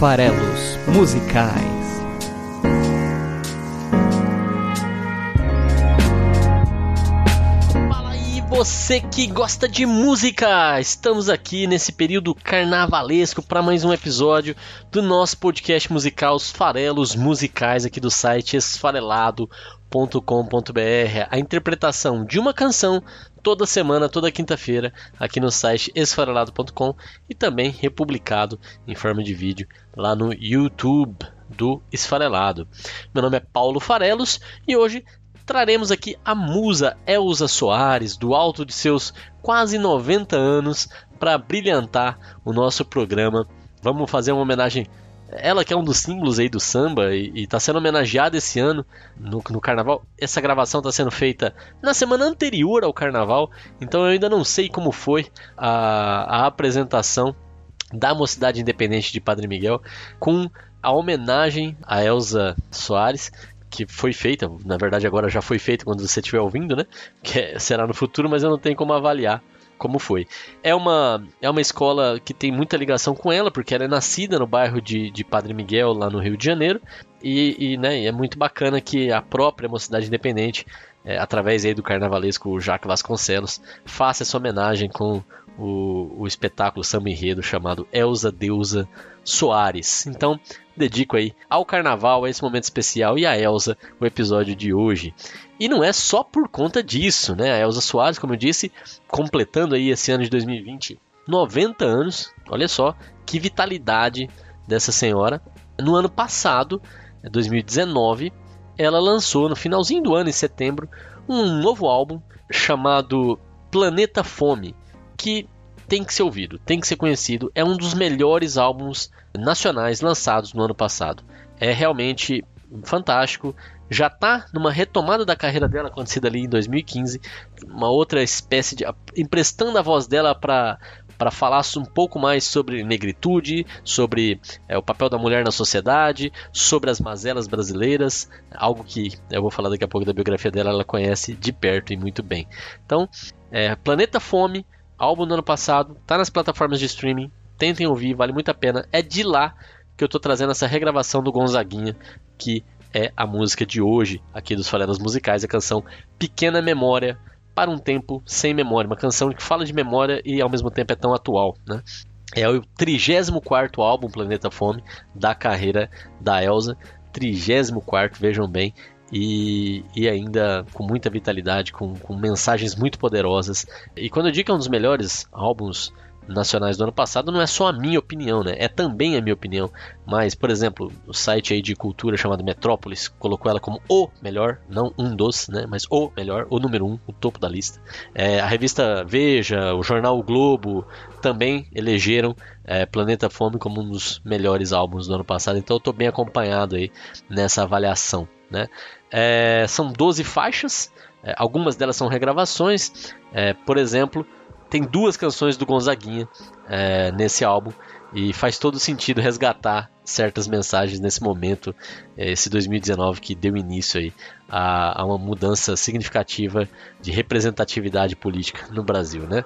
farelos musicais. Fala aí, você que gosta de música! Estamos aqui nesse período carnavalesco para mais um episódio do nosso podcast musical Os Farelos Musicais aqui do site esfarelado.com.br. A interpretação de uma canção toda semana, toda quinta-feira, aqui no site esfarelado.com e também republicado em forma de vídeo lá no YouTube do Esfarelado. Meu nome é Paulo Farelos e hoje traremos aqui a musa Elza Soares, do alto de seus quase 90 anos, para brilhantar o nosso programa. Vamos fazer uma homenagem ela que é um dos símbolos aí do samba e está sendo homenageada esse ano no, no carnaval. Essa gravação está sendo feita na semana anterior ao carnaval, então eu ainda não sei como foi a, a apresentação da Mocidade Independente de Padre Miguel com a homenagem a Elza Soares, que foi feita, na verdade agora já foi feita quando você estiver ouvindo, né? Que será no futuro, mas eu não tenho como avaliar como foi. É uma, é uma escola que tem muita ligação com ela, porque ela é nascida no bairro de, de Padre Miguel, lá no Rio de Janeiro, e, e né, é muito bacana que a própria Mocidade Independente, é, através aí do carnavalesco Jacques Vasconcelos, faça essa homenagem com o, o espetáculo samba enredo chamado Elza Deusa Soares. Então, dedico aí ao carnaval, a esse momento especial e a Elza o episódio de hoje. E não é só por conta disso, né? A Elza Soares, como eu disse, completando aí esse ano de 2020, 90 anos. Olha só que vitalidade dessa senhora. No ano passado, 2019, ela lançou no finalzinho do ano, em setembro, um novo álbum chamado Planeta Fome, que tem que ser ouvido, tem que ser conhecido. É um dos melhores álbuns nacionais lançados no ano passado. É realmente fantástico. Já está numa retomada da carreira dela acontecida ali em 2015, uma outra espécie de emprestando a voz dela para para falar um pouco mais sobre negritude, sobre é, o papel da mulher na sociedade, sobre as mazelas brasileiras, algo que eu vou falar daqui a pouco da biografia dela, ela conhece de perto e muito bem. Então, é, Planeta Fome, álbum do ano passado, tá nas plataformas de streaming, tentem ouvir, vale muito a pena. É de lá que eu tô trazendo essa regravação do Gonzaguinha, que é a música de hoje aqui dos Faleros Musicais, a canção Pequena Memória para um Tempo Sem Memória, uma canção que fala de memória e ao mesmo tempo é tão atual, né? É o 34 álbum Planeta Fome da carreira da Elsa, 34, vejam bem, e, e, ainda com muita vitalidade, com, com, mensagens muito poderosas. E quando eu digo que é um dos melhores álbuns nacionais do ano passado, não é só a minha opinião, né? É também a minha opinião. Mas, por exemplo, o site aí de cultura chamado Metrópolis colocou ela como o melhor, não um dos, né? Mas o melhor, o número um, o topo da lista. É, a revista Veja, o jornal o Globo também elegeram é, Planeta Fome como um dos melhores álbuns do ano passado. Então eu estou bem acompanhado aí nessa avaliação, né? É, são 12 faixas, é, algumas delas são regravações. É, por exemplo, tem duas canções do Gonzaguinha é, nesse álbum e faz todo sentido resgatar certas mensagens nesse momento, é, esse 2019 que deu início aí a, a, uma mudança significativa de representatividade política no Brasil, né?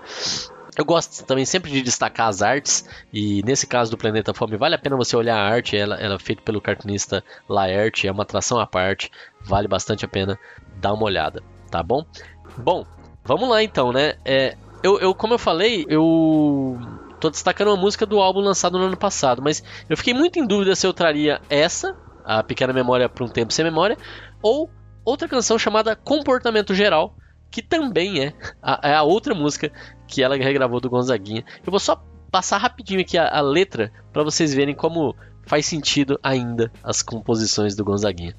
Eu gosto também sempre de destacar as artes, e nesse caso do Planeta Fome, vale a pena você olhar a arte, ela, ela é feita pelo cartunista Laerte, é uma atração à parte, vale bastante a pena dar uma olhada, tá bom? Bom, vamos lá então, né? É, eu, eu, como eu falei, eu tô destacando uma música do álbum lançado no ano passado, mas eu fiquei muito em dúvida se eu traria essa, a Pequena Memória para um Tempo Sem Memória, ou outra canção chamada Comportamento Geral, que também é a, é a outra música que ela regravou do Gonzaguinha. Eu vou só passar rapidinho aqui a, a letra para vocês verem como faz sentido ainda as composições do Gonzaguinha.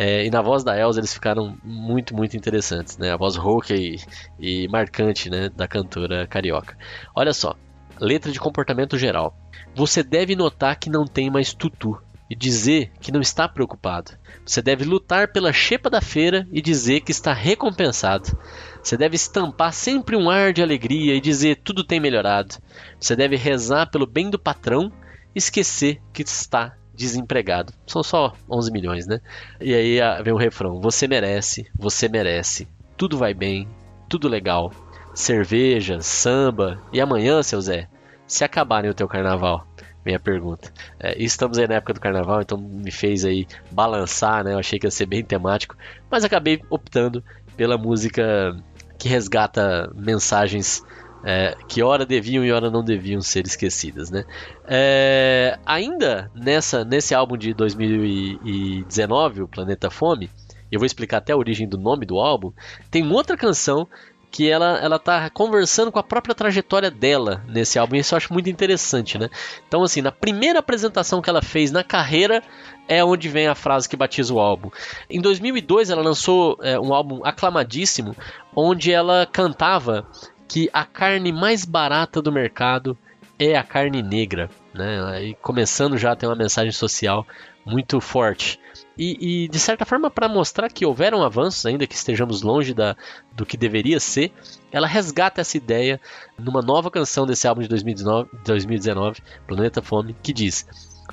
É, e na voz da Elsa eles ficaram muito, muito interessantes, né? A voz rouca e, e marcante né, da cantora carioca. Olha só, letra de comportamento geral. Você deve notar que não tem mais tutu e dizer que não está preocupado. Você deve lutar pela chepa da feira e dizer que está recompensado. Você deve estampar sempre um ar de alegria e dizer tudo tem melhorado. Você deve rezar pelo bem do patrão esquecer que está desempregado. São só 11 milhões, né? E aí ah, vem o refrão: Você merece, você merece. Tudo vai bem, tudo legal. Cerveja, samba e amanhã, seu Zé, se acabarem o teu carnaval, vem a pergunta. É, estamos aí na época do carnaval, então me fez aí balançar, né? Eu achei que ia ser bem temático, mas acabei optando pela música que resgata mensagens é, que ora deviam e ora não deviam ser esquecidas, né? É, ainda nessa, nesse álbum de 2019, o Planeta Fome, eu vou explicar até a origem do nome do álbum, tem outra canção que ela, ela tá conversando com a própria trajetória dela nesse álbum, e isso eu acho muito interessante, né? Então, assim, na primeira apresentação que ela fez na carreira, é onde vem a frase que batiza o álbum. Em 2002, ela lançou é, um álbum aclamadíssimo, onde ela cantava que a carne mais barata do mercado é a carne negra, né? E começando já a ter uma mensagem social muito forte. E, e de certa forma, para mostrar que houveram avanços, ainda que estejamos longe da, do que deveria ser, ela resgata essa ideia numa nova canção desse álbum de 2019, 2019 Planeta Fome, que diz: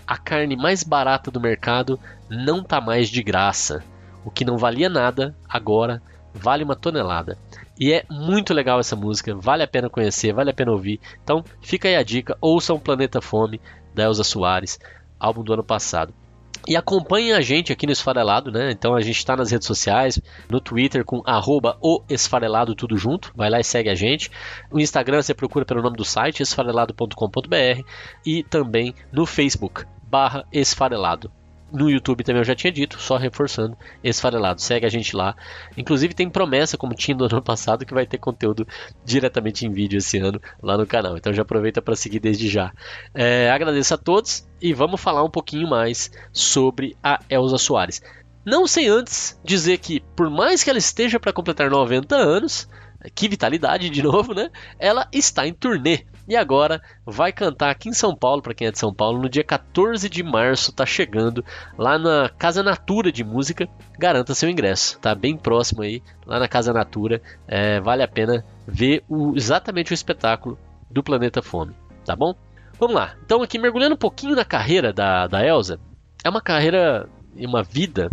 A carne mais barata do mercado não tá mais de graça. O que não valia nada, agora vale uma tonelada. E é muito legal essa música, vale a pena conhecer, vale a pena ouvir. Então fica aí a dica, ouçam Planeta Fome, da Elza Soares, álbum do ano passado. E acompanhem a gente aqui no Esfarelado, né? Então a gente está nas redes sociais, no Twitter com arroba o Esfarelado tudo junto. Vai lá e segue a gente. No Instagram você procura pelo nome do site, esfarelado.com.br e também no Facebook, barra Esfarelado. No YouTube também eu já tinha dito, só reforçando, esfarelado. Segue a gente lá. Inclusive tem promessa, como tinha no ano passado, que vai ter conteúdo diretamente em vídeo esse ano lá no canal. Então já aproveita para seguir desde já. É, agradeço a todos e vamos falar um pouquinho mais sobre a Elza Soares. Não sem antes dizer que, por mais que ela esteja para completar 90 anos, que vitalidade de novo, né? Ela está em turnê e agora vai cantar aqui em São Paulo, para quem é de São Paulo, no dia 14 de março, tá chegando lá na Casa Natura de Música. Garanta seu ingresso, tá bem próximo aí, lá na Casa Natura. É, vale a pena ver o, exatamente o espetáculo do Planeta Fome, tá bom? Vamos lá. Então aqui mergulhando um pouquinho na carreira da, da Elsa, é uma carreira e uma vida.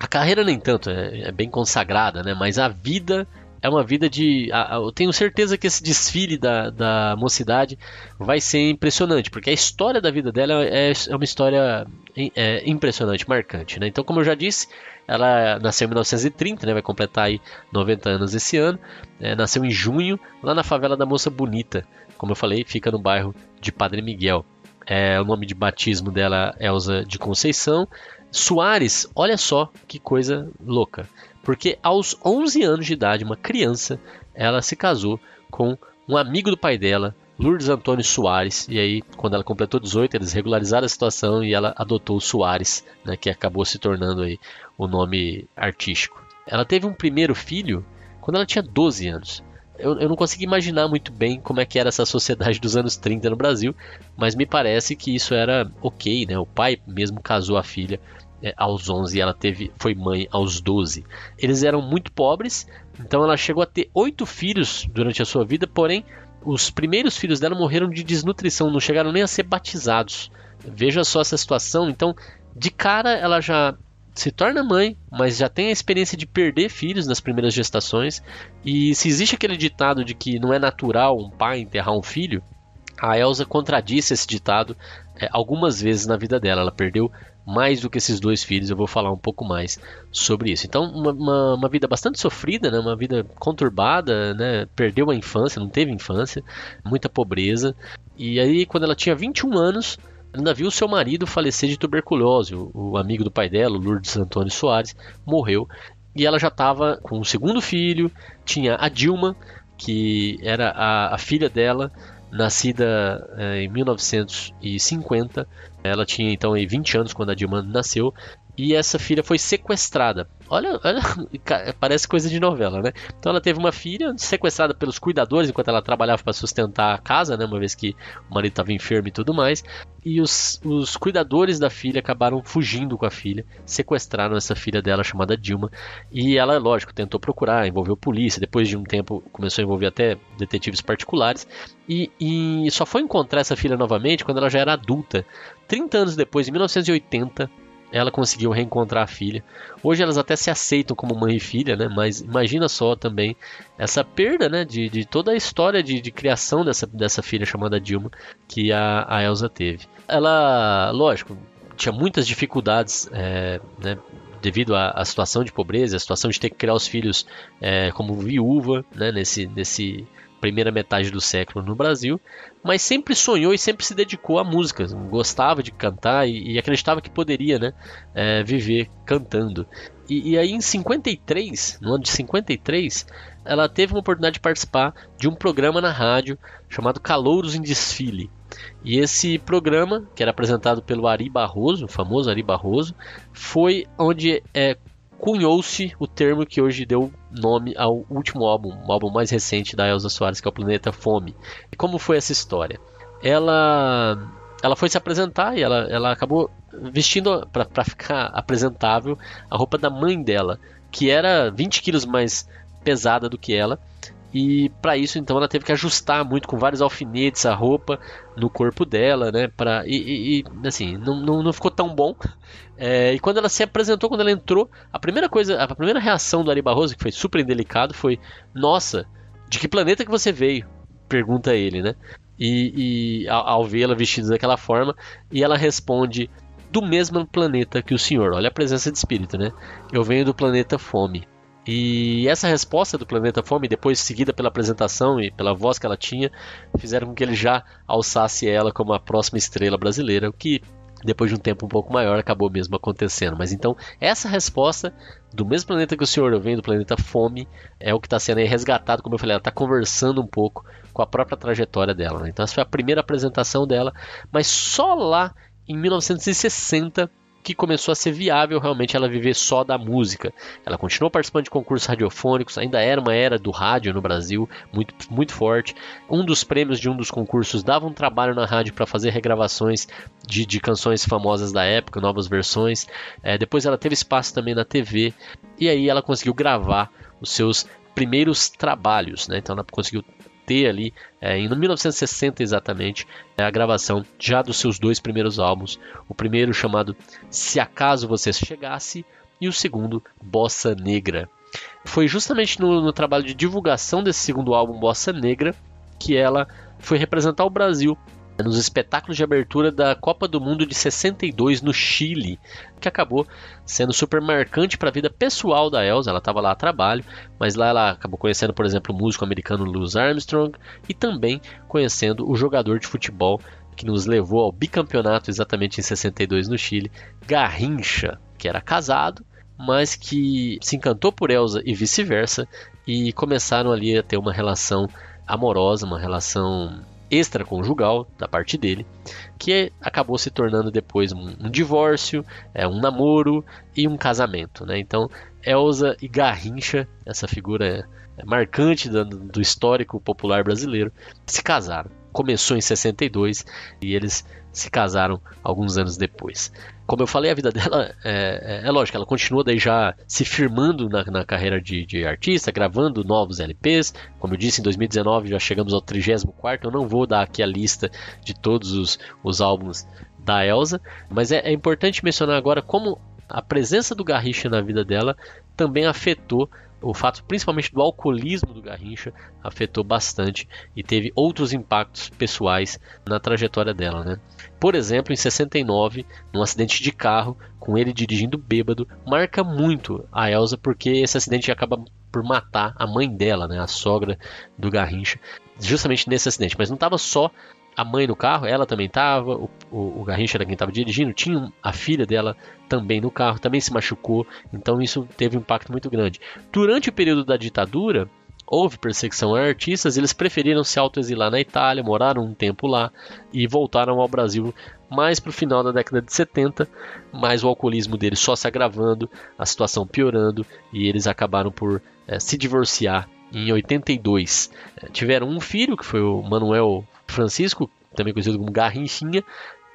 A carreira nem tanto, é, é bem consagrada, né? Mas a vida é uma vida de. Eu tenho certeza que esse desfile da, da mocidade vai ser impressionante, porque a história da vida dela é, é uma história é, impressionante, marcante. Né? Então, como eu já disse, ela nasceu em 1930, né? vai completar aí 90 anos esse ano. É, nasceu em junho, lá na favela da Moça Bonita. Como eu falei, fica no bairro de Padre Miguel. É, o nome de batismo dela é Elza de Conceição. Soares, olha só que coisa louca. Porque aos 11 anos de idade, uma criança, ela se casou com um amigo do pai dela, Lourdes Antônio Soares. E aí, quando ela completou 18, eles regularizaram a situação e ela adotou Soares, né, que acabou se tornando aí o nome artístico. Ela teve um primeiro filho quando ela tinha 12 anos. Eu, eu, não consigo imaginar muito bem como é que era essa sociedade dos anos 30 no Brasil, mas me parece que isso era ok, né? O pai mesmo casou a filha aos 11 e ela teve, foi mãe aos 12. Eles eram muito pobres, então ela chegou a ter oito filhos durante a sua vida, porém os primeiros filhos dela morreram de desnutrição, não chegaram nem a ser batizados. Veja só essa situação. Então, de cara, ela já se torna mãe, mas já tem a experiência de perder filhos nas primeiras gestações. E se existe aquele ditado de que não é natural um pai enterrar um filho, a Elsa contradisse esse ditado é, algumas vezes na vida dela. Ela perdeu mais do que esses dois filhos, eu vou falar um pouco mais sobre isso. Então, uma, uma, uma, vida bastante sofrida, né? uma vida conturbada, né? perdeu a infância, não teve infância, muita pobreza. E aí, quando ela tinha 21 anos, ainda viu seu marido falecer de tuberculose. O, o amigo do pai dela, Lourdes Antônio Soares, morreu. E ela já estava com o segundo filho, tinha a Dilma, que era a, a filha dela, nascida é, em 1950. Ela tinha então 20 anos quando a Dilma nasceu. E essa filha foi sequestrada Olha, olha, parece coisa de novela, né? Então ela teve uma filha sequestrada pelos cuidadores enquanto ela trabalhava para sustentar a casa, né? Uma vez que o marido estava enfermo e tudo mais. E os, os cuidadores da filha acabaram fugindo com a filha, sequestraram essa filha dela chamada Dilma. E ela, lógico, tentou procurar, envolveu polícia. Depois de um tempo começou a envolver até detetives particulares. E, e só foi encontrar essa filha novamente quando ela já era adulta. 30 anos depois, em 1980, ela conseguiu reencontrar a filha. Hoje elas até se aceitam como mãe e filha, né? Mas imagina só também essa perda, né? De, de toda a história de, de criação dessa, dessa filha chamada Dilma que a, a Elsa teve. Ela, lógico, tinha muitas dificuldades, é, né? devido à, à, situação de pobreza, a situação de ter que criar os filhos é, como viúva, né, nesse, nesse primeira metade do século no Brasil, mas sempre sonhou e sempre se dedicou à música, gostava de cantar e, e acreditava que poderia né, é, viver cantando. E, e, aí em 53, no ano de 53, ela teve uma oportunidade de participar de um programa na rádio chamado Calouros em Desfile. E esse programa, que era apresentado pelo Ari Barroso, o famoso Ari Barroso, foi onde é, cunhou-se o termo que hoje deu nome ao último álbum, o álbum mais recente da Elza Soares, que é o Planeta Fome. E como foi essa história? Ela ela foi se apresentar e ela, ela acabou vestindo para ficar apresentável a roupa da mãe dela, que era 20 quilos mais pesada do que ela. E para isso, então, ela teve que ajustar muito com vários alfinetes a roupa no corpo dela, né? Pra, e, e, e assim, não, não, não, ficou tão bom. É, e quando ela se apresentou, quando ela entrou, a primeira coisa, a primeira reação do Ari Barroso, que foi super indelicado, foi: Nossa, de que planeta que você veio? Pergunta ele, né? E, e ao, ao vê-la vestida daquela forma, e ela responde: Do mesmo planeta que o senhor. Olha a presença de espírito, né? Eu venho do planeta Fome. E essa resposta do Planeta Fome, depois seguida pela apresentação e pela voz que ela tinha, fizeram com que ele já alçasse ela como a próxima estrela brasileira, o que depois de um tempo um pouco maior acabou mesmo acontecendo. Mas então, essa resposta do mesmo planeta que o senhor vem, do planeta Fome, é o que está sendo resgatado, como eu falei, ela está conversando um pouco com a própria trajetória dela. Né? Então, essa foi a primeira apresentação dela, mas só lá em 1960 que começou a ser viável realmente ela viver só da música. Ela continuou participando de concursos radiofônicos, ainda era uma era do rádio no Brasil, muito, muito forte. Um dos prêmios de um dos concursos dava um trabalho na rádio para fazer regravações de, de, canções famosas da época, novas versões. É, depois ela teve espaço também na TV, e aí ela conseguiu gravar os seus primeiros trabalhos, né? Então ela conseguiu ter ali, é, em 1960 exatamente, é a gravação já dos seus dois primeiros álbuns. O primeiro chamado Se Acaso Você Chegasse e o segundo Bossa Negra. Foi justamente no, no trabalho de divulgação desse segundo álbum, Bossa Negra, que ela foi representar o Brasil nos espetáculos de abertura da Copa do Mundo de 62 no Chile, que acabou sendo super marcante para a vida pessoal da Elsa. Ela estava lá a trabalho, mas lá ela acabou conhecendo, por exemplo, o músico americano Louis Armstrong e também conhecendo o jogador de futebol que nos levou ao bicampeonato exatamente em 62 no Chile, Garrincha, que era casado, mas que se encantou por Elsa e vice-versa e começaram ali a ter uma relação amorosa, uma relação extraconjugal da parte dele, que acabou se tornando depois um, divórcio, é, um namoro e um casamento. Né? Então, Elsa e Garrincha, essa figura marcante do, do histórico popular brasileiro, se casaram. Começou em 62 e eles se casaram alguns anos depois. Como eu falei, a vida dela é, é, é lógico, ela continua daí já se firmando na, na carreira de, de, artista, gravando novos LPs. Como eu disse, em 2019 já chegamos ao 34. Eu não vou dar aqui a lista de todos os, os álbuns da Elsa, mas é, é importante mencionar agora como a presença do Garrincha na vida dela também afetou o fato principalmente do alcoolismo do Garrincha afetou bastante e teve outros impactos pessoais na trajetória dela, né? Por exemplo, em 69, num acidente de carro, com ele dirigindo bêbado, marca muito a Elsa porque esse acidente acaba por matar a mãe dela, né, a sogra do Garrincha, justamente nesse acidente. Mas não estava só a mãe no carro, ela também estava, o, o, o, Garrincha era quem estava dirigindo, tinha a filha dela também no carro, também se machucou, então isso teve um impacto muito grande. Durante o período da ditadura, houve perseguição a artistas, eles preferiram se autoexilar na Itália, moraram um tempo lá e voltaram ao Brasil mais para o final da década de 70, mas o alcoolismo deles só se agravando, a situação piorando e eles acabaram por é, se divorciar em 82. É, tiveram um filho, que foi o Manuel Francisco, também conhecido como Garrinchinha,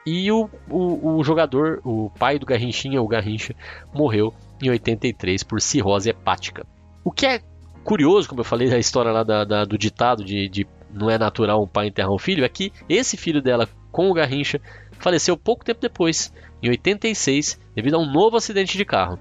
e o, o, o, jogador, o pai do Garrinchinha, o Garrincha, morreu em 83 por cirrose hepática. O que é curioso, como eu falei da história lá da, da, do ditado de, de não é natural um pai enterrar um filho, é que esse filho dela com o Garrincha faleceu pouco tempo depois, em 86, devido a um novo acidente de carro.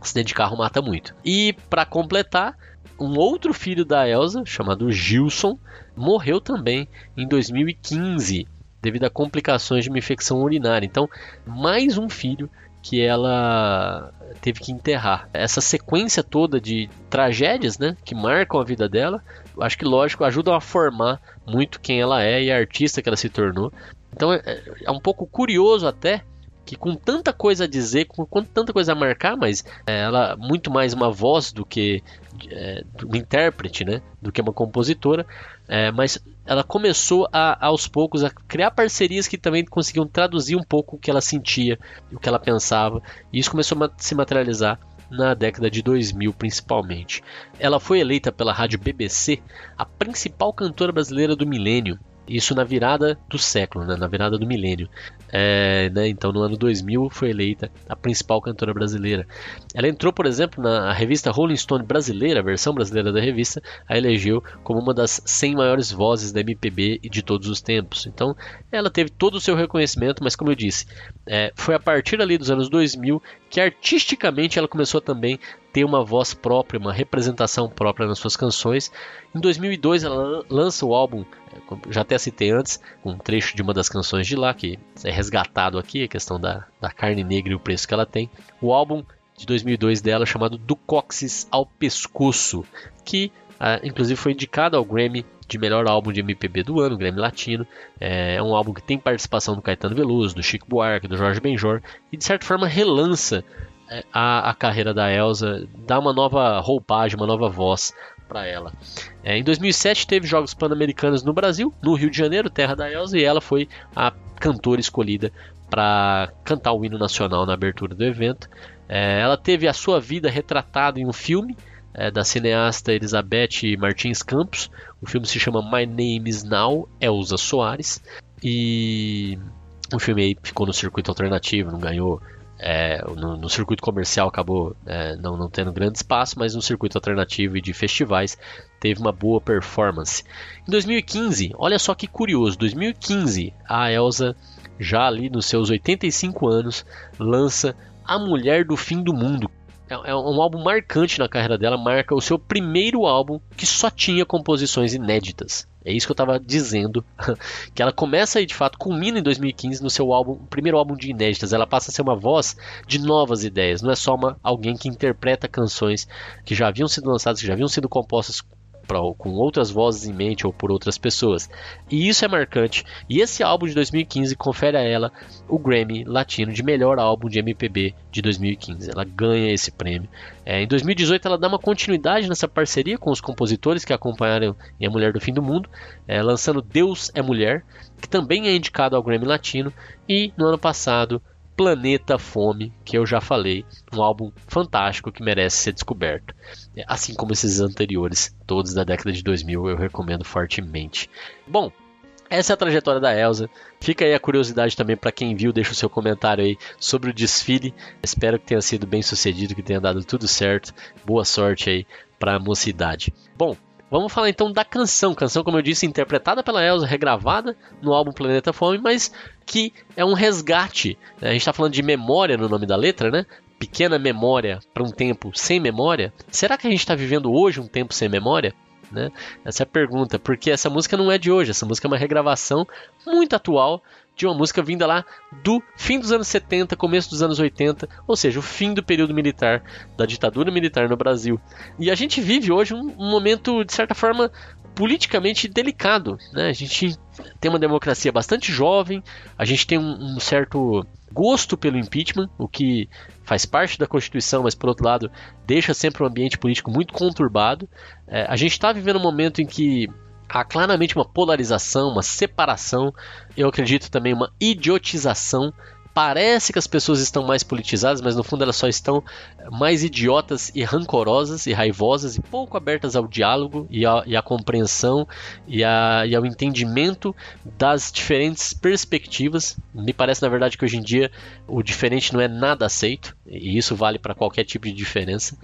Acidente de carro mata muito. E para completar, um outro filho da Elsa, chamado Gilson, morreu também em 2015 devido a complicações de uma infecção urinária. Então, mais um filho que ela teve que enterrar. Essa sequência toda de tragédias, né, que marcam a vida dela, acho que lógico ajudam a formar muito quem ela é e a artista que ela se tornou. Então é, é um pouco curioso até que com tanta coisa a dizer, com, com tanta coisa a marcar, mas é, ela muito mais uma voz do que é, um intérprete, né, do que uma compositora, é, mas ela começou a, aos poucos a criar parcerias que também conseguiam traduzir um pouco o que ela sentia, o que ela pensava, e isso começou a se materializar na década de 2000 principalmente. Ela foi eleita pela rádio BBC a principal cantora brasileira do milênio isso na virada do século, né? na virada do milênio. É, né? Então, no ano 2000, foi eleita a principal cantora brasileira. Ela entrou, por exemplo, na revista Rolling Stone brasileira, a versão brasileira da revista, a elegeu como uma das 100 maiores vozes da MPB de todos os tempos. Então, ela teve todo o seu reconhecimento, mas, como eu disse, é, foi a partir ali dos anos 2000 que artisticamente ela começou também ter uma voz própria, uma representação própria nas suas canções. Em 2002 ela lança o álbum, é, já até citei antes, um trecho de uma das canções de lá, que é resgatado aqui, a questão da, da carne negra e o preço que ela tem. O álbum de 2002 dela chamado Do Coxis ao Pescoço, que ah, inclusive foi indicado ao Grammy de melhor álbum de MPB do ano, Grammy Latino. É, é um álbum que tem participação do Caetano Veloso, do Chico Buarque, do Jorge Benjor e de certa forma relança a, a carreira da Elsa, dá uma nova roupagem, uma nova voz para ela. É, em 2007 teve Jogos Pan-Americanos no Brasil, no Rio de Janeiro, terra da Elsa, e ela foi a cantora escolhida para cantar o hino nacional na abertura do evento. É, ela teve a sua vida retratada em um filme é, da cineasta Elizabeth Martins Campos. O filme se chama My Name Is Now, Elza Soares. E o filme aí ficou no circuito alternativo, não ganhou. É, no, no, circuito comercial acabou é, não, não tendo grande espaço, mas no circuito alternativo e de festivais teve uma boa performance. Em 2015, olha só que curioso, 2015 a Elsa já ali nos seus 85 anos lança A Mulher do Fim do Mundo, é, é um álbum marcante na carreira dela, marca o seu primeiro álbum que só tinha composições inéditas. É isso que eu estava dizendo, que ela começa aí de fato, culmina em 2015 no seu álbum, primeiro álbum de inéditas. Ela passa a ser uma voz de novas ideias, não é só uma, alguém que interpreta canções que já haviam sido lançadas, que já haviam sido compostas pra, com outras vozes em mente ou por outras pessoas. E isso é marcante. E esse álbum de 2015 confere a ela o Grammy Latino de melhor álbum de MPB de 2015. Ela ganha esse prêmio. É, em 2018 ela dá uma continuidade nessa parceria com os compositores que acompanharam em A Mulher do Fim do Mundo, é, lançando Deus é Mulher, que também é indicado ao Grammy Latino. E no ano passado Planeta Fome, que eu já falei, um álbum fantástico que merece ser descoberto. Assim como esses anteriores, todos da década de 2000, eu recomendo fortemente. Bom, essa é a trajetória da Elsa. Fica aí a curiosidade também para quem viu, deixa o seu comentário aí sobre o desfile. Espero que tenha sido bem sucedido, que tenha dado tudo certo. Boa sorte aí para a mocidade. Bom, Vamos falar então da canção. Canção, como eu disse, interpretada pela Elsa, regravada no álbum Planeta Fome, mas que é um resgate. A gente está falando de memória no nome da letra, né? Pequena memória para um tempo sem memória. Será que a gente está vivendo hoje um tempo sem memória? Né? Essa é a pergunta, porque essa música não é de hoje, essa música é uma regravação muito atual de uma música vinda lá do fim dos anos 70, começo dos anos 80, ou seja, o fim do período militar, da ditadura militar no Brasil. E a gente vive hoje um, um momento, de certa forma, politicamente delicado. Né? A gente tem uma democracia bastante jovem, a gente tem um, um certo gosto pelo impeachment, o que faz parte da Constituição, mas por outro lado deixa sempre um ambiente político muito conturbado. É, a gente está vivendo um momento em que há claramente uma polarização, uma separação, eu acredito também uma idiotização. Parece que as pessoas estão mais politizadas, mas no fundo elas só estão mais idiotas e rancorosas e raivosas e pouco abertas ao diálogo e, a, e à compreensão e, a, e ao entendimento das diferentes perspectivas. Me parece, na verdade, que hoje em dia o diferente não é nada aceito, e isso vale para qualquer tipo de diferença.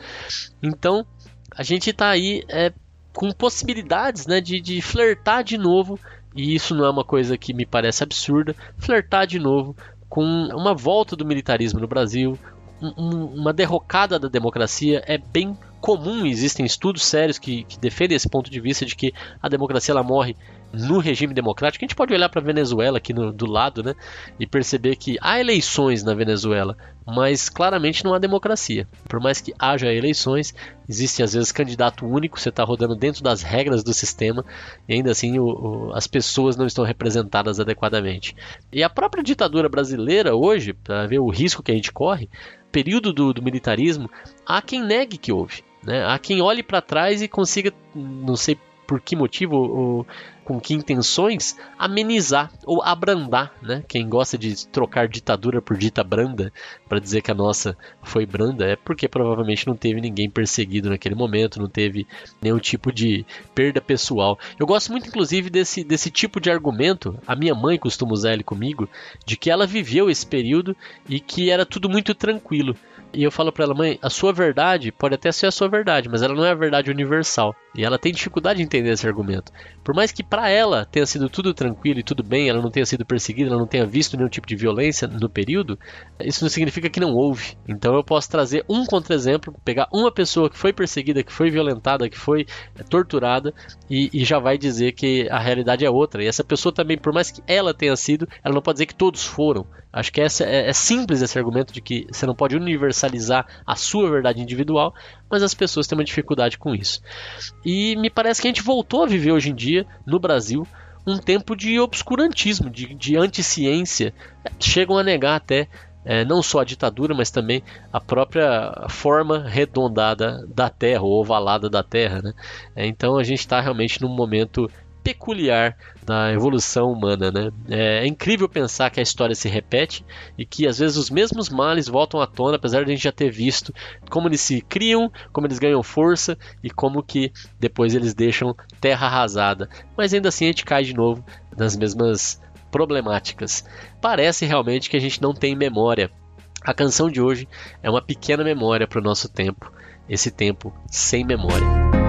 Então, a gente está aí é, com possibilidades né, de, de flertar de novo e isso não é uma coisa que me parece absurda, flertar de novo com uma volta do militarismo no Brasil, um, uma derrocada da democracia. É bem comum, existem estudos sérios que, que defendem esse ponto de vista de que a democracia ela morre no regime democrático. A gente pode olhar para a Venezuela aqui no, do lado, né, e perceber que há eleições na Venezuela, mas claramente não há democracia. Por mais que haja eleições, existe às vezes candidato único, você está rodando dentro das regras do sistema e ainda assim o, o, as pessoas não estão representadas adequadamente. E a própria ditadura brasileira hoje, para ver o risco que a gente corre, período do, do militarismo, há quem negue que houve. Né? Há quem olhe para trás e consiga, não sei por que motivo ou com que intenções, amenizar ou abrandar. Né? Quem gosta de trocar ditadura por dita branda para dizer que a nossa foi branda é porque provavelmente não teve ninguém perseguido naquele momento, não teve nenhum tipo de perda pessoal. Eu gosto muito, inclusive, desse, desse tipo de argumento. A minha mãe costuma usar ele comigo, de que ela viveu esse período e que era tudo muito tranquilo. E eu falo para ela, mãe, a sua verdade pode até ser a sua verdade, mas ela não é a verdade universal. E ela tem dificuldade de entender esse argumento. Por mais que para ela tenha sido tudo tranquilo e tudo bem, ela não tenha sido perseguida, ela não tenha visto nenhum tipo de violência no período, isso não significa que não houve. Então eu posso trazer um contra-exemplo, pegar uma pessoa que foi perseguida, que foi violentada, que foi é, torturada e, e já vai dizer que a realidade é outra. E essa pessoa também, por mais que ela tenha sido, ela não pode dizer que todos foram. Acho que essa, é, é simples esse argumento de que você não pode universalizar a sua verdade individual, mas as pessoas têm uma dificuldade com isso. E me parece que a gente voltou a viver hoje em dia, no Brasil, um tempo de obscurantismo, de, de anticiência. Chegam a negar até é, não só a ditadura, mas também a própria forma redondada da Terra, ou ovalada da Terra. Né? É, então a gente está realmente num momento peculiar da evolução humana, né? É, é, incrível pensar que a história se repete e que às vezes os mesmos males voltam à tona, apesar de a gente já ter visto como eles se criam, como eles ganham força e como que depois eles deixam terra arrasada. Mas ainda assim a gente cai de novo nas mesmas problemáticas. Parece realmente que a gente não tem memória. A canção de hoje é uma pequena memória para o nosso tempo, esse tempo sem memória.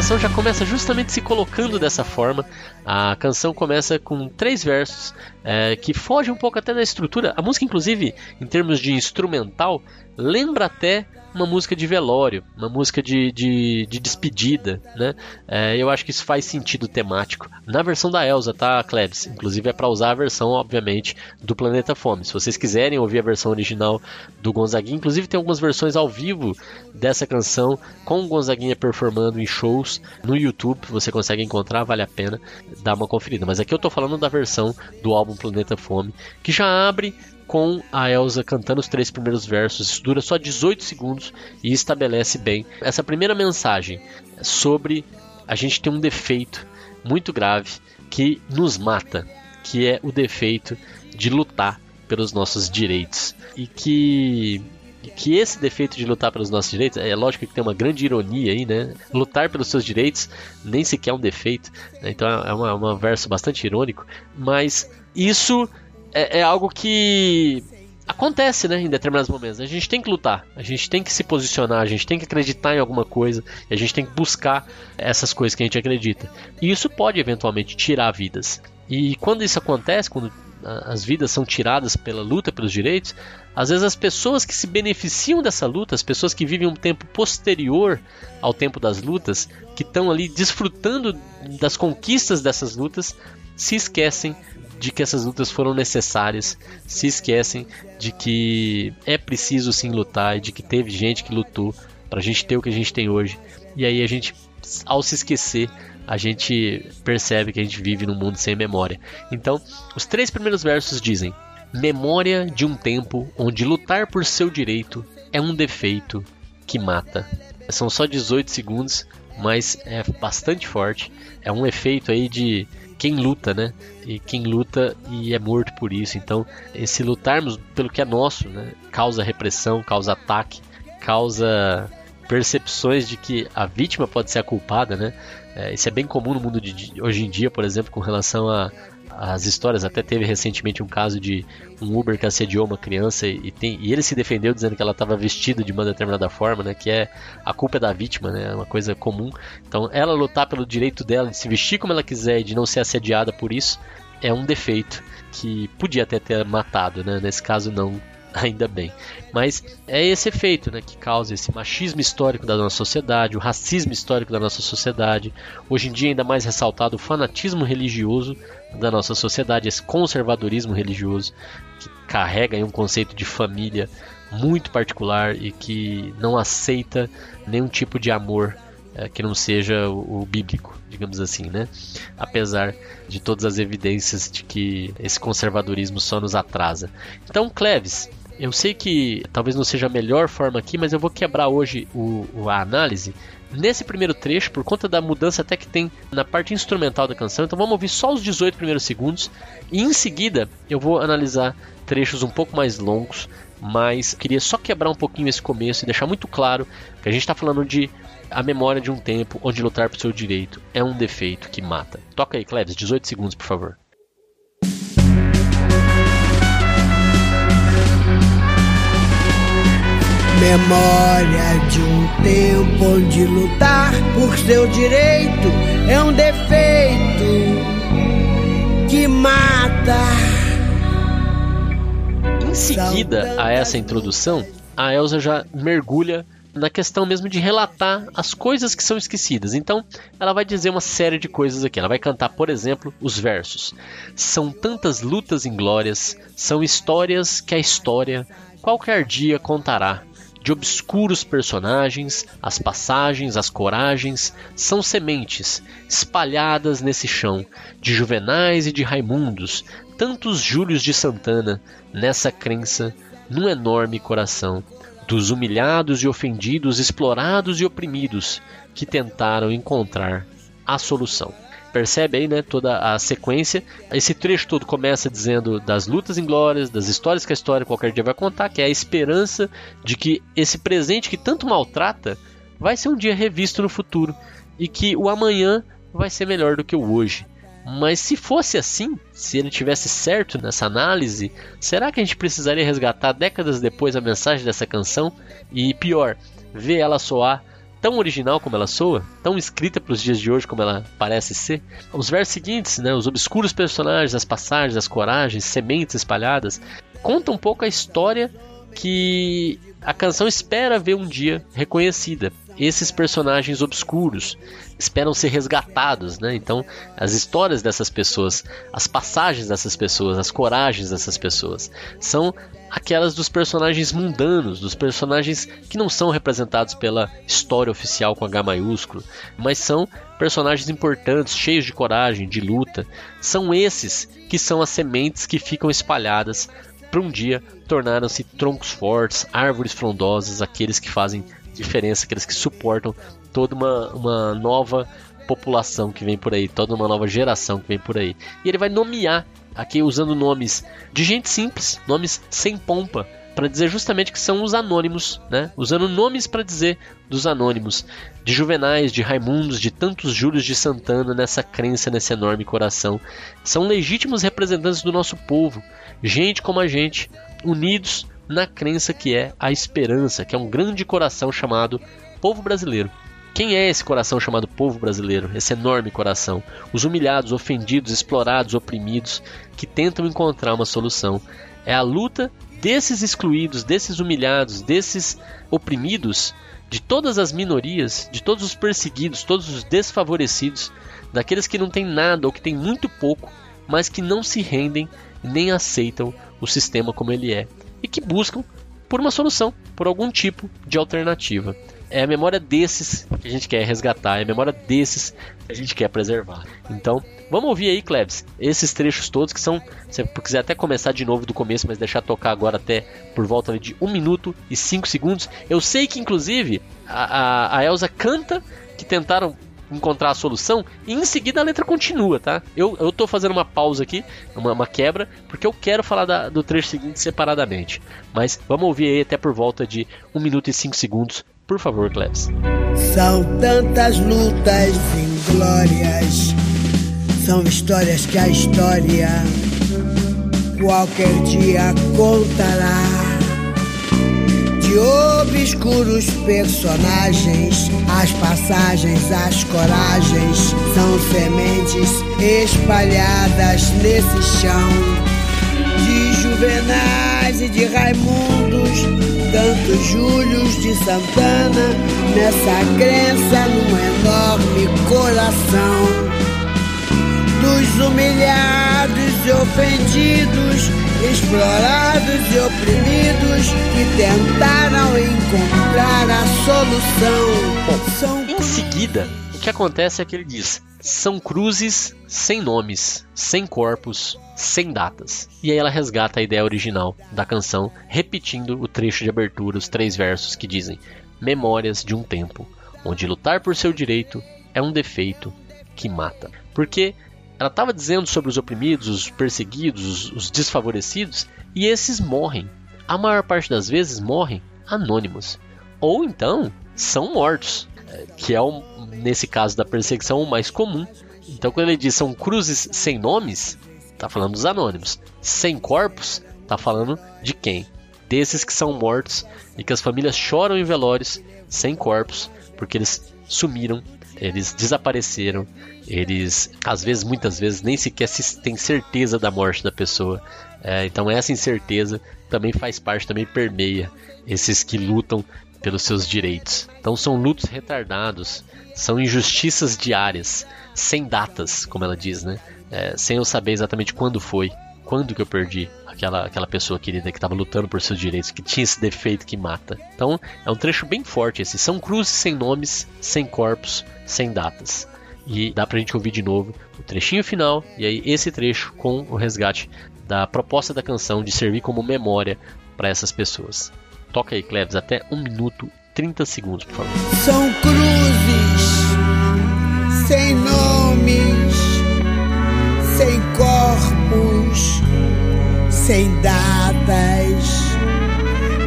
Canção já começa justamente se colocando dessa forma. A canção começa com três versos é, que fogem um pouco até da estrutura. A música, inclusive, em termos de instrumental, lembra até uma música de velório, uma música de, de, de despedida, né? É, eu acho que isso faz sentido temático. Na versão da Elsa, tá, Klebs? Inclusive é para usar a versão, obviamente, do Planeta Fome. Se vocês quiserem ouvir a versão original do Gonzaguinha, inclusive tem algumas versões ao vivo dessa canção com o Gonzaguinha performando em shows no YouTube, você consegue encontrar, vale a pena dar uma conferida. Mas aqui eu tô falando da versão do álbum Planeta Fome, que já abre com a Elsa cantando os três primeiros versos. Isso dura só 18 segundos e estabelece bem essa primeira mensagem sobre a gente ter um defeito muito grave que nos mata, que é o defeito de lutar pelos nossos direitos. E que que esse defeito de lutar pelos nossos direitos, é lógico que tem uma grande ironia aí, né? Lutar pelos seus direitos nem sequer é um defeito, né? então é uma, um verso bastante irônico, mas isso é, é algo que acontece, né, em determinados momentos. A gente tem que lutar, a gente tem que se posicionar, a gente tem que acreditar em alguma coisa, a gente tem que buscar essas coisas que a gente acredita. E isso pode eventualmente tirar vidas. E quando isso acontece, quando as vidas são tiradas pela luta pelos direitos, às vezes as pessoas que se beneficiam dessa luta, as pessoas que vivem um tempo posterior ao tempo das lutas, que estão ali desfrutando das conquistas dessas lutas, se esquecem de que essas lutas foram necessárias, se esquecem de que é preciso sim lutar e de que teve gente que lutou para a gente ter o que a gente tem hoje. E aí a gente, ao se esquecer, a gente percebe que a gente vive num mundo sem memória. Então, os três primeiros versos dizem: Memória de um tempo onde lutar por seu direito é um defeito que mata. São só 18 segundos, mas é bastante forte. É um efeito aí de quem luta, né? E quem luta e é morto por isso. Então, esse lutarmos pelo que é nosso, né? Causa repressão, causa ataque, causa percepções de que a vítima pode ser a culpada, né? É, isso é bem comum no mundo de, hoje em dia, por exemplo, com relação a, as histórias. Até teve recentemente um caso de um Uber que assediou uma criança e, tem, e ele se defendeu dizendo que ela estava vestida de uma determinada forma, né? Que é a culpa é da vítima, né? É uma coisa comum. Então, ela lutar pelo direito dela de se vestir como ela quiser e de não ser assediada por isso é um defeito que podia até ter matado, né? Nesse caso não, ainda bem. Mas é esse efeito né, que causa esse machismo histórico da nossa sociedade, o racismo histórico da nossa sociedade, hoje em dia ainda mais ressaltado o fanatismo religioso da nossa sociedade, esse conservadorismo religioso que carrega um conceito de família muito particular e que não aceita nenhum tipo de amor é, que não seja o, o, bíblico, digamos assim, né? Apesar de todas as evidências de que esse conservadorismo só nos atrasa. Então, Cleves, eu sei que talvez não seja a melhor forma aqui, mas eu vou quebrar hoje o, a análise nesse primeiro trecho, por conta da mudança até que tem na parte instrumental da canção. Então vamos ouvir só os 18 primeiros segundos e em seguida eu vou analisar trechos um pouco mais longos, mas queria só quebrar um pouquinho esse começo e deixar muito claro que a gente está falando de a memória de um tempo onde lutar por seu direito é um defeito que mata. Toca aí, Cleves, 18 segundos, por favor. Memória de um tempo onde lutar por seu direito é um defeito que mata. Em seguida a essa introdução, a Elsa já mergulha na questão mesmo de relatar as coisas que são esquecidas. Então, ela vai dizer uma série de coisas aqui. Ela vai cantar, por exemplo, os versos. São tantas lutas inglórias, são histórias que a história qualquer dia contará. De obscuros personagens, as passagens, as coragens, são sementes espalhadas nesse chão, de juvenais e de raimundos, tantos Júlios de Santana, nessa crença, num enorme coração dos humilhados e ofendidos, explorados e oprimidos que tentaram encontrar a solução. Percebe aí, né, toda a sequência. Esse trecho todo começa dizendo das lutas inglórias, das histórias que a história qualquer dia vai contar, que é a esperança de que esse presente que tanto maltrata vai ser um dia revisto no futuro e que o amanhã vai ser melhor do que o hoje. Mas se fosse assim, se ele tivesse certo nessa análise, será que a gente precisaria resgatar décadas depois a mensagem dessa canção? E pior, ver ela soar tão original como ela soa, tão escrita para os dias de hoje como ela parece ser. Os versos seguintes, né, os obscuros personagens, as passagens, as coragens, sementes espalhadas, contam um pouco a história que a canção espera ver um dia reconhecida esses personagens obscuros esperam ser resgatados, né? Então, as histórias dessas pessoas, as passagens dessas pessoas, as coragens dessas pessoas, são aquelas dos personagens mundanos, dos personagens que não são representados pela história oficial com H maiúsculo, mas são personagens importantes, cheios de coragem, de luta. São esses que são as sementes que ficam espalhadas para um dia tornaram-se troncos fortes, árvores frondosas, aqueles que fazem diferença, aqueles que suportam toda uma, uma nova população que vem por aí, toda uma nova geração que vem por aí. E ele vai nomear aqui usando nomes de gente simples, nomes sem pompa, para dizer justamente que são os anônimos, né? Usando nomes para dizer dos anônimos, de Juvenais, de Raimundos, de tantos Júlios de Santana nessa crença, nesse enorme coração. São legítimos representantes do nosso povo, gente como a gente, unidos na crença que é a esperança, que é um grande coração chamado povo brasileiro. Quem é esse coração chamado povo brasileiro? Esse enorme coração? Os humilhados, ofendidos, explorados, oprimidos, que tentam encontrar uma solução. É a luta desses excluídos, desses humilhados, desses oprimidos, de todas as minorias, de todos os perseguidos, todos os desfavorecidos, daqueles que não têm nada ou que têm muito pouco, mas que não se rendem nem aceitam o sistema como ele é e que buscam por uma solução, por algum tipo de alternativa. É a memória desses que a gente quer resgatar, é a memória desses que a gente quer preservar. Então, vamos ouvir aí, Klebs, esses trechos todos que são. Se você quiser até começar de novo do começo, mas deixar tocar agora até por volta de 1 minuto e 5 segundos. Eu sei que, inclusive, a, a, a Elsa canta que tentaram encontrar a solução e em seguida a letra continua, tá? Eu, eu tô fazendo uma pausa aqui, uma, uma quebra, porque eu quero falar da, do trecho seguinte separadamente. Mas vamos ouvir aí até por volta de 1 minuto e 5 segundos, por favor, Klebs. São tantas lutas inglórias, São histórias que a história qualquer dia contará. De obscuros personagens, as passagens, as coragens são sementes espalhadas nesse chão. De Juvenais e de Raimundos, tantos Júlios de Santana, nessa crença num enorme coração dos humilhados e ofendidos, explorados e oprimidos que tentaram encontrar a solução. São em seguida, o que acontece é que ele diz: são cruzes sem nomes, sem corpos, sem datas. E aí ela resgata a ideia original da canção, repetindo o trecho de abertura, os três versos que dizem: Memórias de um tempo onde lutar por seu direito é um defeito que mata. Porque ela estava dizendo sobre os oprimidos, os perseguidos, os, os desfavorecidos, e esses morrem. A maior parte das vezes morrem anônimos. Ou então são mortos, é, que é, o, nesse caso da perseguição, o mais comum. Então, quando ele diz são cruzes sem nomes, está falando dos anônimos. Sem corpos, está falando de quem? Desses que são mortos e que as famílias choram em velórios sem corpos, porque eles sumiram, eles desapareceram, eles, às vezes, muitas vezes, nem sequer se tem certeza da morte da pessoa. É, então essa incerteza também faz parte, também permeia esses que lutam pelos seus direitos. Então são lutos retardados, são injustiças diárias, sem datas, como ela diz, né? É, sem eu saber exatamente quando foi, quando que eu perdi aquela, aquela pessoa querida que estava lutando por seus direitos, que tinha esse defeito que mata. Então é um trecho bem forte esse. São cruzes sem nomes, sem corpos, sem datas. E dá pra gente ouvir de novo o trechinho final e aí esse trecho com o resgate da proposta da canção de servir como memória para essas pessoas. Toca aí, Cleves, até 1 minuto e 30 segundos, por favor. São cruzes sem nomes, sem corpos, sem datas,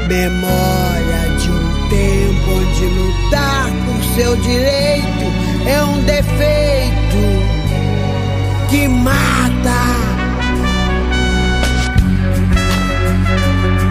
memória de um tempo onde lutar por seu direito é um defeito que mata.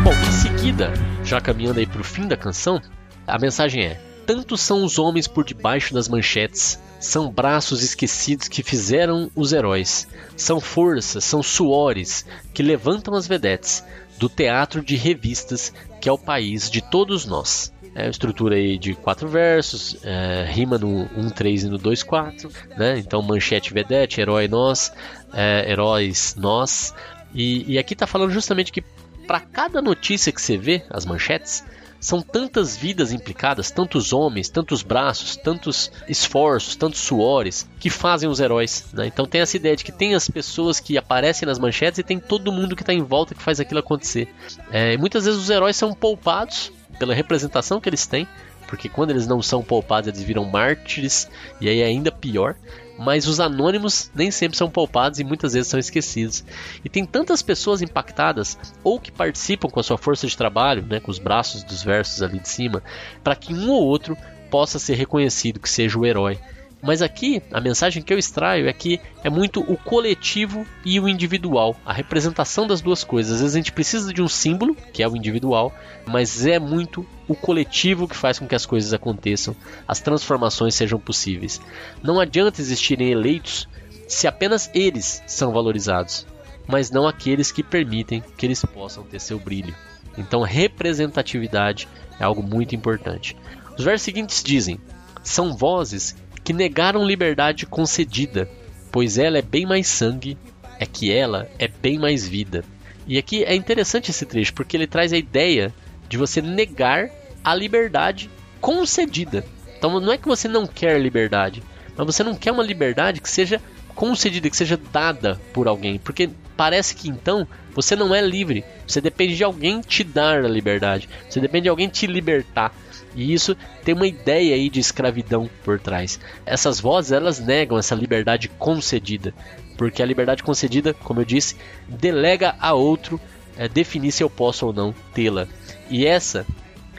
Bom, em seguida, já caminhando aí pro fim da canção, a mensagem é: Tantos são os homens por debaixo das manchetes, são braços esquecidos que fizeram os heróis, são forças, são suores que levantam as vedetes do teatro de revistas que é o país de todos nós. É uma estrutura aí de quatro versos, é, rima no 1, 3 e no 2, 4, né? Então manchete vedete, herói nós, é, heróis nós. E, e aqui está falando justamente que para cada notícia que você vê, as manchetes, são tantas vidas implicadas, tantos homens, tantos braços, tantos esforços, tantos suores que fazem os heróis. Né? Então tem essa ideia de que tem as pessoas que aparecem nas manchetes e tem todo mundo que está em volta que faz aquilo acontecer. É, muitas vezes os heróis são poupados pela representação que eles têm, porque quando eles não são poupados eles viram mártires e aí é ainda pior. Mas os anônimos nem sempre são poupados e muitas vezes são esquecidos. E tem tantas pessoas impactadas ou que participam com a sua força de trabalho, né, com os braços dos versos ali de cima, para que um ou outro possa ser reconhecido que seja o herói. Mas aqui a mensagem que eu extraio é que é muito o coletivo e o individual, a representação das duas coisas. Às vezes a gente precisa de um símbolo, que é o individual, mas é muito o coletivo que faz com que as coisas aconteçam, as transformações sejam possíveis. Não adianta existirem eleitos se apenas eles são valorizados, mas não aqueles que permitem que eles possam ter seu brilho. Então, representatividade é algo muito importante. Os versos seguintes dizem: são vozes que negaram liberdade concedida, pois ela é bem mais sangue, é que ela é bem mais vida. E aqui é interessante esse trecho, porque ele traz a ideia de você negar a liberdade concedida. Então não é que você não quer liberdade, mas você não quer uma liberdade que seja concedida, que seja dada por alguém, porque parece que então você não é livre, você depende de alguém te dar a liberdade, você depende de alguém te libertar. E isso tem uma ideia aí de escravidão por trás. Essas vozes elas negam essa liberdade concedida, porque a liberdade concedida, como eu disse, delega a outro é, definir se eu posso ou não tê-la. E essa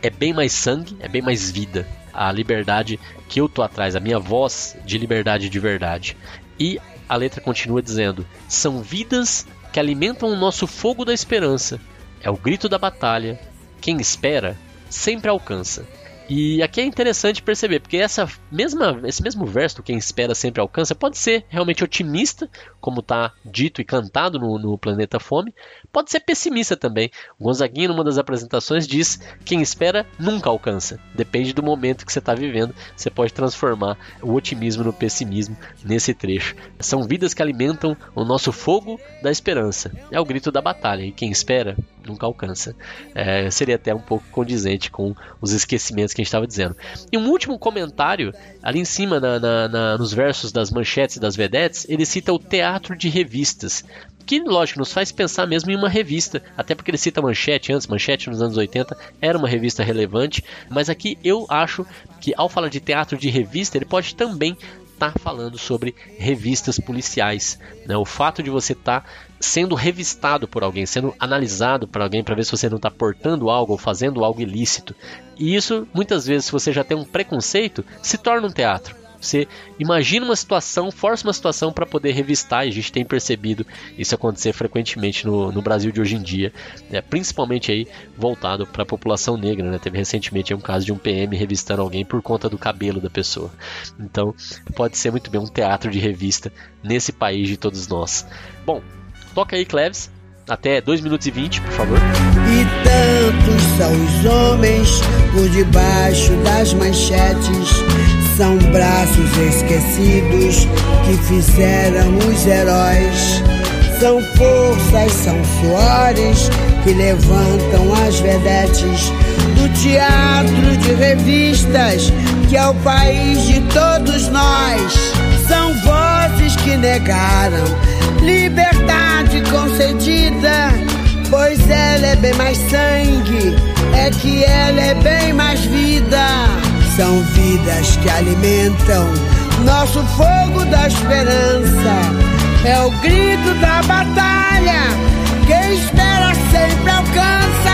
é bem mais sangue, é bem mais vida. A liberdade que eu tô atrás, a minha voz de liberdade de verdade. E a letra continua dizendo: São vidas que alimentam o nosso fogo da esperança. É o grito da batalha. Quem espera sempre alcança. E aqui é interessante perceber, porque essa mesma, esse mesmo verso, quem espera sempre alcança, pode ser realmente otimista, como está dito e cantado no, no, Planeta Fome, pode ser pessimista também. O Gonzaguinha, numa das apresentações, diz: quem espera nunca alcança. Depende do momento que você está vivendo, você pode transformar o otimismo no pessimismo nesse trecho. São vidas que alimentam o nosso fogo da esperança. É o grito da batalha, e quem espera nunca alcança. É, seria até um pouco condizente com os esquecimentos que a gente estava dizendo. E um último comentário, ali em cima, na, na, na, nos versos das manchetes e das vedetes, ele cita o teatro de revistas. Que, lógico, nos faz pensar mesmo em uma revista, até porque ele cita Manchete antes, Manchete nos anos 80 era uma revista relevante, mas aqui eu acho que ao falar de teatro de revista, ele pode também estar tá falando sobre revistas policiais. Né? O fato de você estar tá sendo revistado por alguém, sendo analisado por alguém para ver se você não está portando algo ou fazendo algo ilícito. E isso, muitas vezes, se você já tem um preconceito, se torna um teatro. Você imagina uma situação, força uma situação para poder revistar, e a gente tem percebido isso acontecer frequentemente no, no Brasil de hoje em dia, né? principalmente aí voltado para a população negra. Né? Teve recentemente um caso de um PM revistando alguém por conta do cabelo da pessoa. Então, pode ser muito bem um teatro de revista nesse país de todos nós. Bom, Toca aí, Cleves. Até 2 minutos e 20, por favor. E tantos são os homens por debaixo das manchetes. São braços esquecidos que fizeram os heróis. São forças, são suores que levantam as vedetes do teatro de revistas que é o país de todos nós. São vozes que negaram liberdade concedida, pois ela é bem mais sangue, é que ela é bem mais vida. São vidas que alimentam nosso fogo da esperança. É o grito da batalha, quem espera sempre alcança.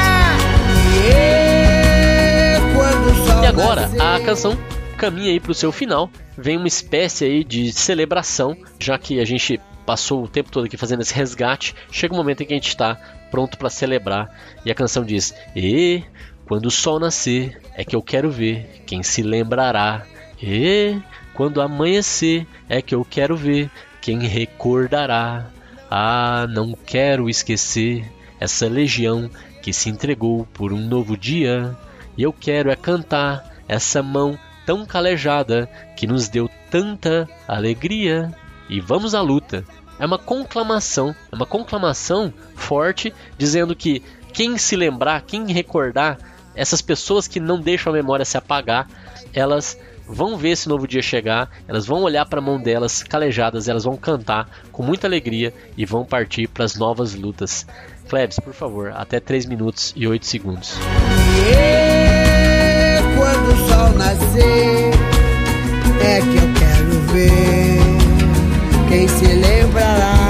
E, quando e agora, a canção caminha aí para o seu final. Vem uma espécie aí de celebração, já que a gente passou o tempo todo aqui fazendo esse resgate, chega um momento em que a gente está pronto para celebrar. E a canção diz: E quando o sol nascer, é que eu quero ver quem se lembrará. E quando amanhecer, é que eu quero ver quem recordará. Ah, não quero esquecer essa legião que se entregou por um novo dia. E eu quero é cantar essa mão tão calejada que nos deu tanta alegria. E vamos à luta, é uma conclamação, é uma conclamação forte dizendo que quem se lembrar, quem recordar, essas pessoas que não deixam a memória se apagar, elas vão ver esse novo dia chegar, elas vão olhar para a mão delas calejadas, elas vão cantar com muita alegria e vão partir para as novas lutas. Klebs, por favor, até 3 minutos e 8 segundos. E quando o sol nascer, é que eu quero ver quem se lembrará.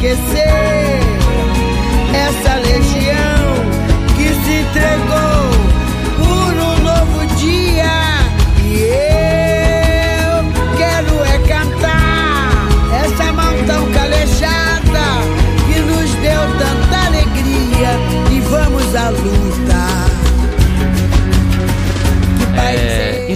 Esquecer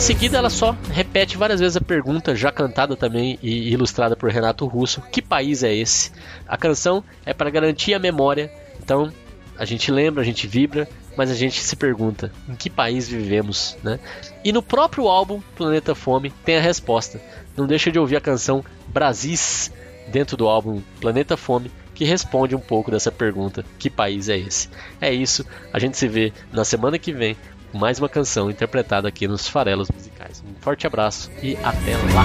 seguida, ela só repete várias vezes a pergunta, já cantada também e ilustrada por Renato Russo: Que país é esse? A canção é para garantir a memória, então a gente lembra, a gente vibra, mas a gente se pergunta: em que país vivemos? Né? E no próprio álbum Planeta Fome tem a resposta. Não deixa de ouvir a canção Brasis dentro do álbum Planeta Fome que responde um pouco dessa pergunta: que país é esse? É isso, a gente se vê na semana que vem mais uma canção interpretada aqui nos Farelos Musicais. Um forte abraço e até lá!